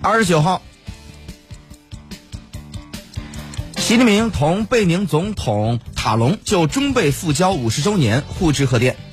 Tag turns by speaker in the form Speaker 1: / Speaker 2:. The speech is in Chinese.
Speaker 1: 二十九号习近平同贝宁总统塔隆就中贝复交五十周年互致贺电。